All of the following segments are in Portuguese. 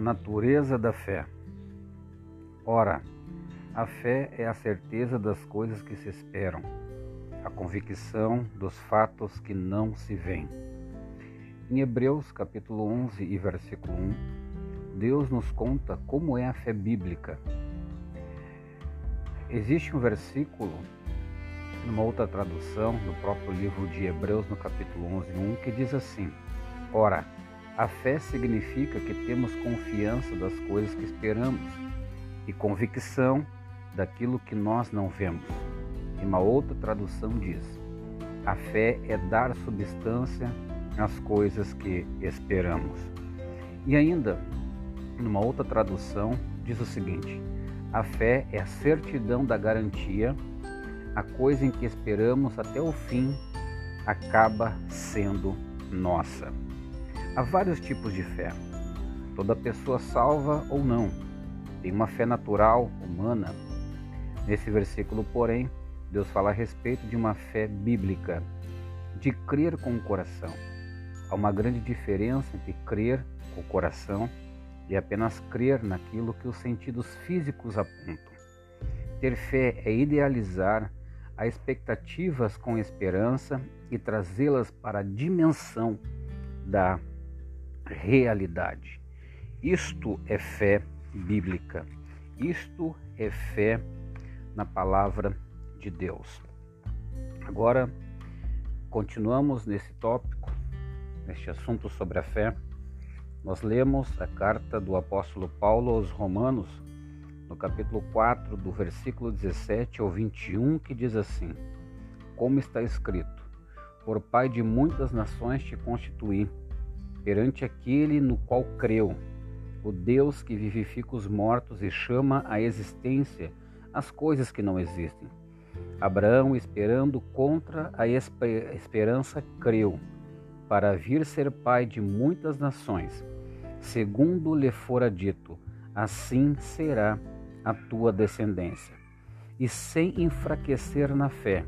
natureza da fé. Ora, a fé é a certeza das coisas que se esperam, a convicção dos fatos que não se veem. Em Hebreus capítulo 11 e versículo 1, Deus nos conta como é a fé bíblica. Existe um versículo numa outra tradução, no próprio livro de Hebreus, no capítulo 11, 1, que diz assim: Ora, a fé significa que temos confiança das coisas que esperamos e convicção daquilo que nós não vemos. E uma outra tradução diz: a fé é dar substância às coisas que esperamos. E ainda, numa outra tradução, diz o seguinte: a fé é a certidão da garantia, a coisa em que esperamos até o fim acaba sendo nossa. Há vários tipos de fé. Toda pessoa salva ou não tem uma fé natural, humana. Nesse versículo, porém, Deus fala a respeito de uma fé bíblica, de crer com o coração. Há uma grande diferença entre crer com o coração e apenas crer naquilo que os sentidos físicos apontam. Ter fé é idealizar as expectativas com esperança e trazê-las para a dimensão da realidade. Isto é fé bíblica. Isto é fé na palavra de Deus. Agora, continuamos nesse tópico, neste assunto sobre a fé. Nós lemos a carta do apóstolo Paulo aos Romanos, no capítulo 4, do versículo 17 ao 21, que diz assim: Como está escrito: Por pai de muitas nações te constituí perante aquele no qual creu, o Deus que vivifica os mortos e chama à existência as coisas que não existem. Abraão, esperando contra a esperança, creu, para vir ser pai de muitas nações, segundo lhe fora dito: assim será a tua descendência. E sem enfraquecer na fé,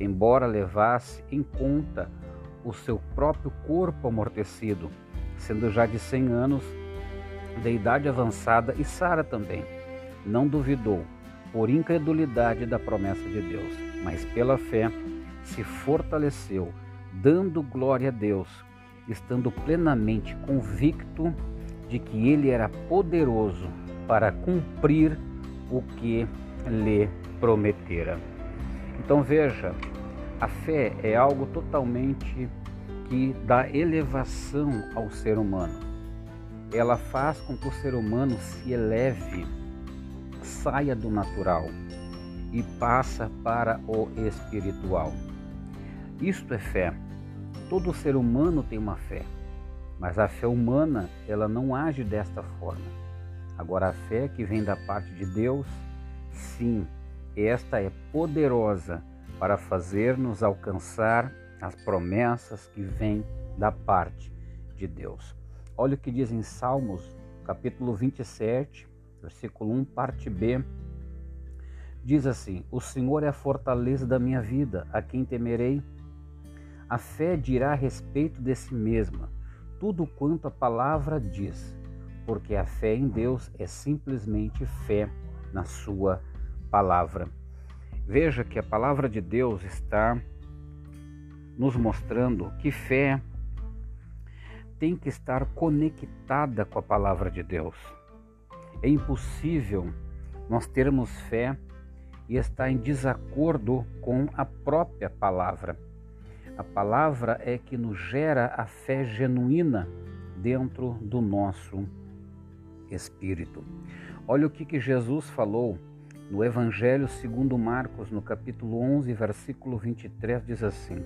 embora levasse em conta o seu próprio corpo amortecido, sendo já de cem anos, de idade avançada, e Sara também. Não duvidou, por incredulidade da promessa de Deus, mas pela fé se fortaleceu, dando glória a Deus, estando plenamente convicto de que ele era poderoso para cumprir o que lhe prometera. Então veja, a fé é algo totalmente que dá elevação ao ser humano. Ela faz com que o ser humano se eleve, saia do natural e passa para o espiritual. Isto é fé. Todo ser humano tem uma fé, mas a fé humana ela não age desta forma. Agora a fé que vem da parte de Deus, sim, esta é poderosa para fazer-nos alcançar as promessas que vêm da parte de Deus. Olha o que diz em Salmos, capítulo 27, versículo 1, parte B. Diz assim: O Senhor é a fortaleza da minha vida, a quem temerei? A fé dirá a respeito de si mesma, tudo quanto a palavra diz, porque a fé em Deus é simplesmente fé na sua palavra. Veja que a palavra de Deus está nos mostrando que fé tem que estar conectada com a palavra de Deus. É impossível nós termos fé e estar em desacordo com a própria palavra. A palavra é que nos gera a fé genuína dentro do nosso espírito. Olha o que, que Jesus falou no Evangelho segundo Marcos, no capítulo 11, versículo 23, diz assim: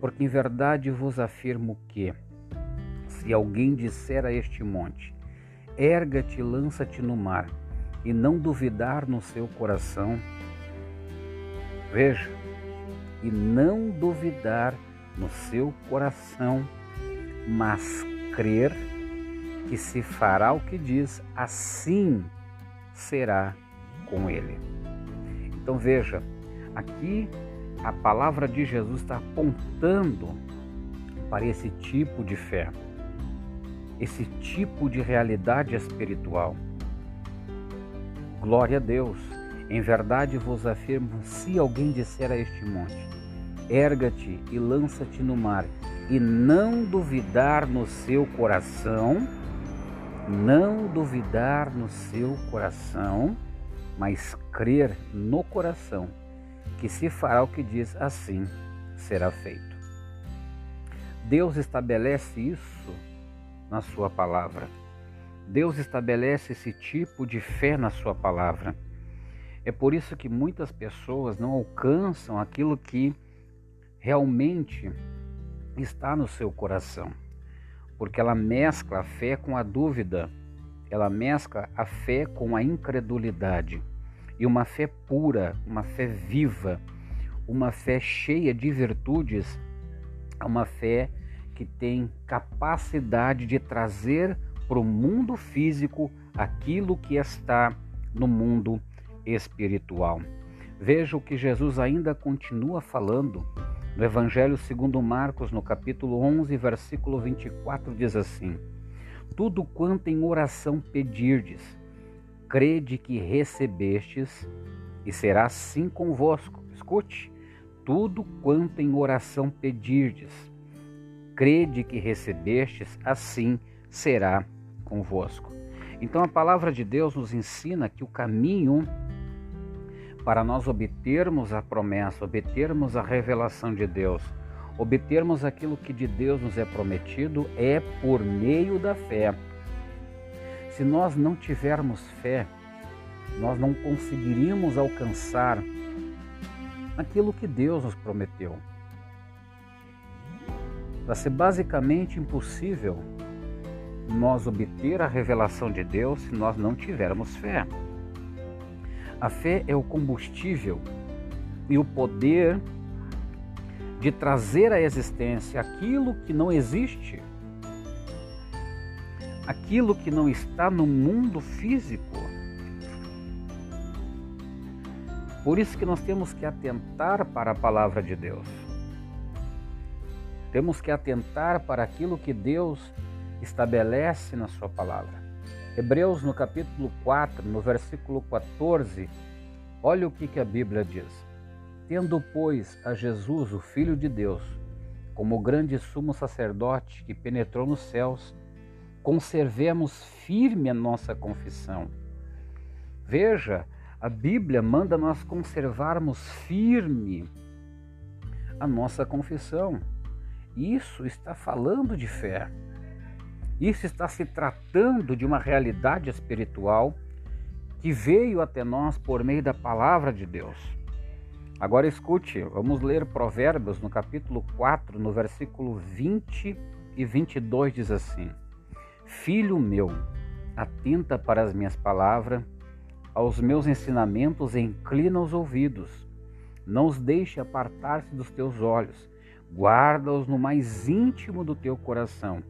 Porque em verdade vos afirmo que, se alguém disser a este monte, erga-te e lança-te no mar, e não duvidar no seu coração, veja, e não duvidar no seu coração, mas crer que se fará o que diz, assim será com ele. Então veja, aqui a palavra de Jesus está apontando para esse tipo de fé. esse tipo de realidade espiritual. Glória a Deus. Em verdade vos afirmo: se alguém disser a este monte, erga-te e lança-te no mar, e não duvidar no seu coração, não duvidar no seu coração, mas crer no coração, que se fará o que diz, assim será feito. Deus estabelece isso na Sua palavra. Deus estabelece esse tipo de fé na Sua palavra. É por isso que muitas pessoas não alcançam aquilo que realmente está no seu coração, porque ela mescla a fé com a dúvida, ela mescla a fé com a incredulidade. E uma fé pura, uma fé viva, uma fé cheia de virtudes, uma fé que tem capacidade de trazer para o mundo físico aquilo que está no mundo espiritual. Veja o que Jesus ainda continua falando no Evangelho segundo Marcos, no capítulo 11, versículo 24, diz assim: Tudo quanto em oração pedirdes, crede que recebestes, e será assim convosco. Escute, tudo quanto em oração pedirdes, crede que recebestes, assim será convosco. Então a palavra de Deus nos ensina que o caminho para nós obtermos a promessa, obtermos a revelação de Deus, obtermos aquilo que de Deus nos é prometido, é por meio da fé. Se nós não tivermos fé, nós não conseguiríamos alcançar aquilo que Deus nos prometeu. Vai ser basicamente impossível nós obter a revelação de Deus se nós não tivermos fé. A fé é o combustível e o poder de trazer à existência aquilo que não existe, aquilo que não está no mundo físico. Por isso que nós temos que atentar para a palavra de Deus. Temos que atentar para aquilo que Deus estabelece na sua palavra. Hebreus no capítulo 4, no versículo 14, olha o que, que a Bíblia diz. Tendo, pois, a Jesus, o Filho de Deus, como grande sumo sacerdote que penetrou nos céus, conservemos firme a nossa confissão. Veja, a Bíblia manda nós conservarmos firme a nossa confissão. Isso está falando de fé. Isso está se tratando de uma realidade espiritual que veio até nós por meio da palavra de Deus. Agora escute, vamos ler Provérbios no capítulo 4, no versículo 20 e 22 diz assim: Filho meu, atenta para as minhas palavras, aos meus ensinamentos inclina os ouvidos. Não os deixe apartar-se dos teus olhos, guarda-os no mais íntimo do teu coração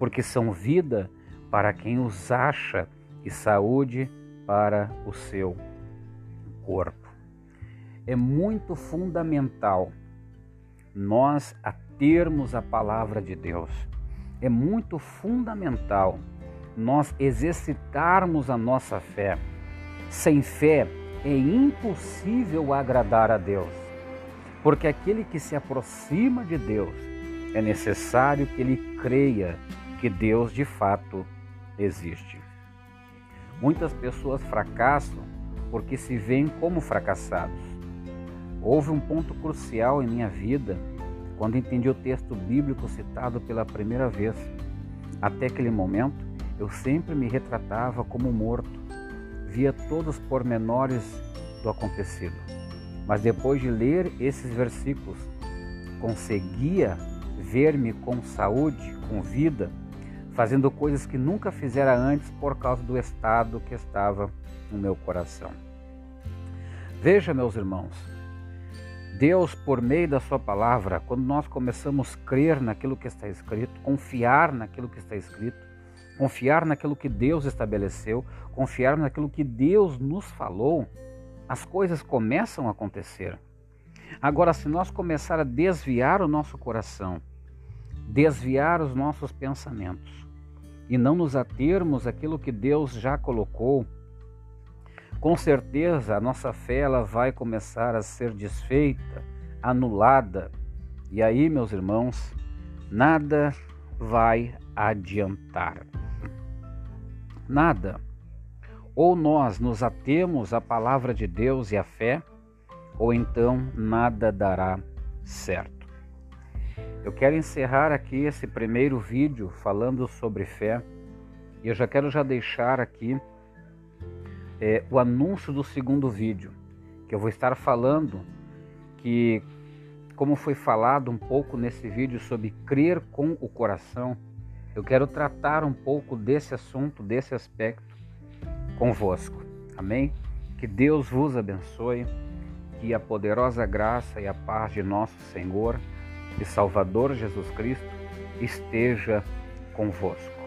porque são vida para quem os acha e saúde para o seu corpo. É muito fundamental nós a termos a palavra de Deus. É muito fundamental nós exercitarmos a nossa fé. Sem fé é impossível agradar a Deus, porque aquele que se aproxima de Deus é necessário que ele creia que Deus de fato existe. Muitas pessoas fracassam porque se veem como fracassados. Houve um ponto crucial em minha vida quando entendi o texto bíblico citado pela primeira vez. Até aquele momento, eu sempre me retratava como morto, via todos os pormenores do acontecido. Mas depois de ler esses versículos, conseguia ver-me com saúde, com vida, fazendo coisas que nunca fizera antes por causa do estado que estava no meu coração. Veja, meus irmãos, Deus, por meio da Sua palavra, quando nós começamos a crer naquilo que está escrito, confiar naquilo que está escrito, confiar naquilo que Deus estabeleceu, confiar naquilo que Deus nos falou, as coisas começam a acontecer. Agora, se nós começar a desviar o nosso coração, desviar os nossos pensamentos e não nos atermos àquilo que Deus já colocou, com certeza a nossa fé ela vai começar a ser desfeita, anulada. E aí, meus irmãos, nada vai adiantar. Nada. Ou nós nos atemos à palavra de Deus e à fé, ou então nada dará certo. Eu quero encerrar aqui esse primeiro vídeo falando sobre fé e eu já quero já deixar aqui é, o anúncio do segundo vídeo, que eu vou estar falando que, como foi falado um pouco nesse vídeo sobre crer com o coração, eu quero tratar um pouco desse assunto, desse aspecto convosco. Amém? Que Deus vos abençoe, que a poderosa graça e a paz de nosso Senhor e Salvador Jesus Cristo esteja convosco.